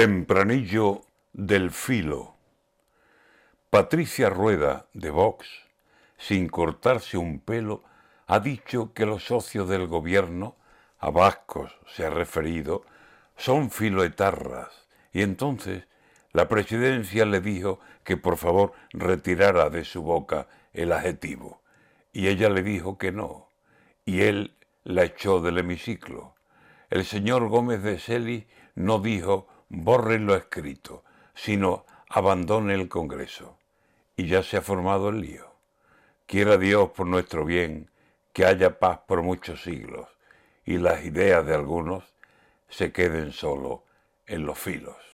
Tempranillo del filo. Patricia Rueda, de Vox, sin cortarse un pelo, ha dicho que los socios del gobierno, a vascos se ha referido, son filoetarras, y entonces la presidencia le dijo que por favor retirara de su boca el adjetivo, y ella le dijo que no, y él la echó del hemiciclo. El señor Gómez de Celis no dijo borre lo escrito, sino abandone el Congreso. Y ya se ha formado el lío. Quiera Dios por nuestro bien que haya paz por muchos siglos y las ideas de algunos se queden solo en los filos.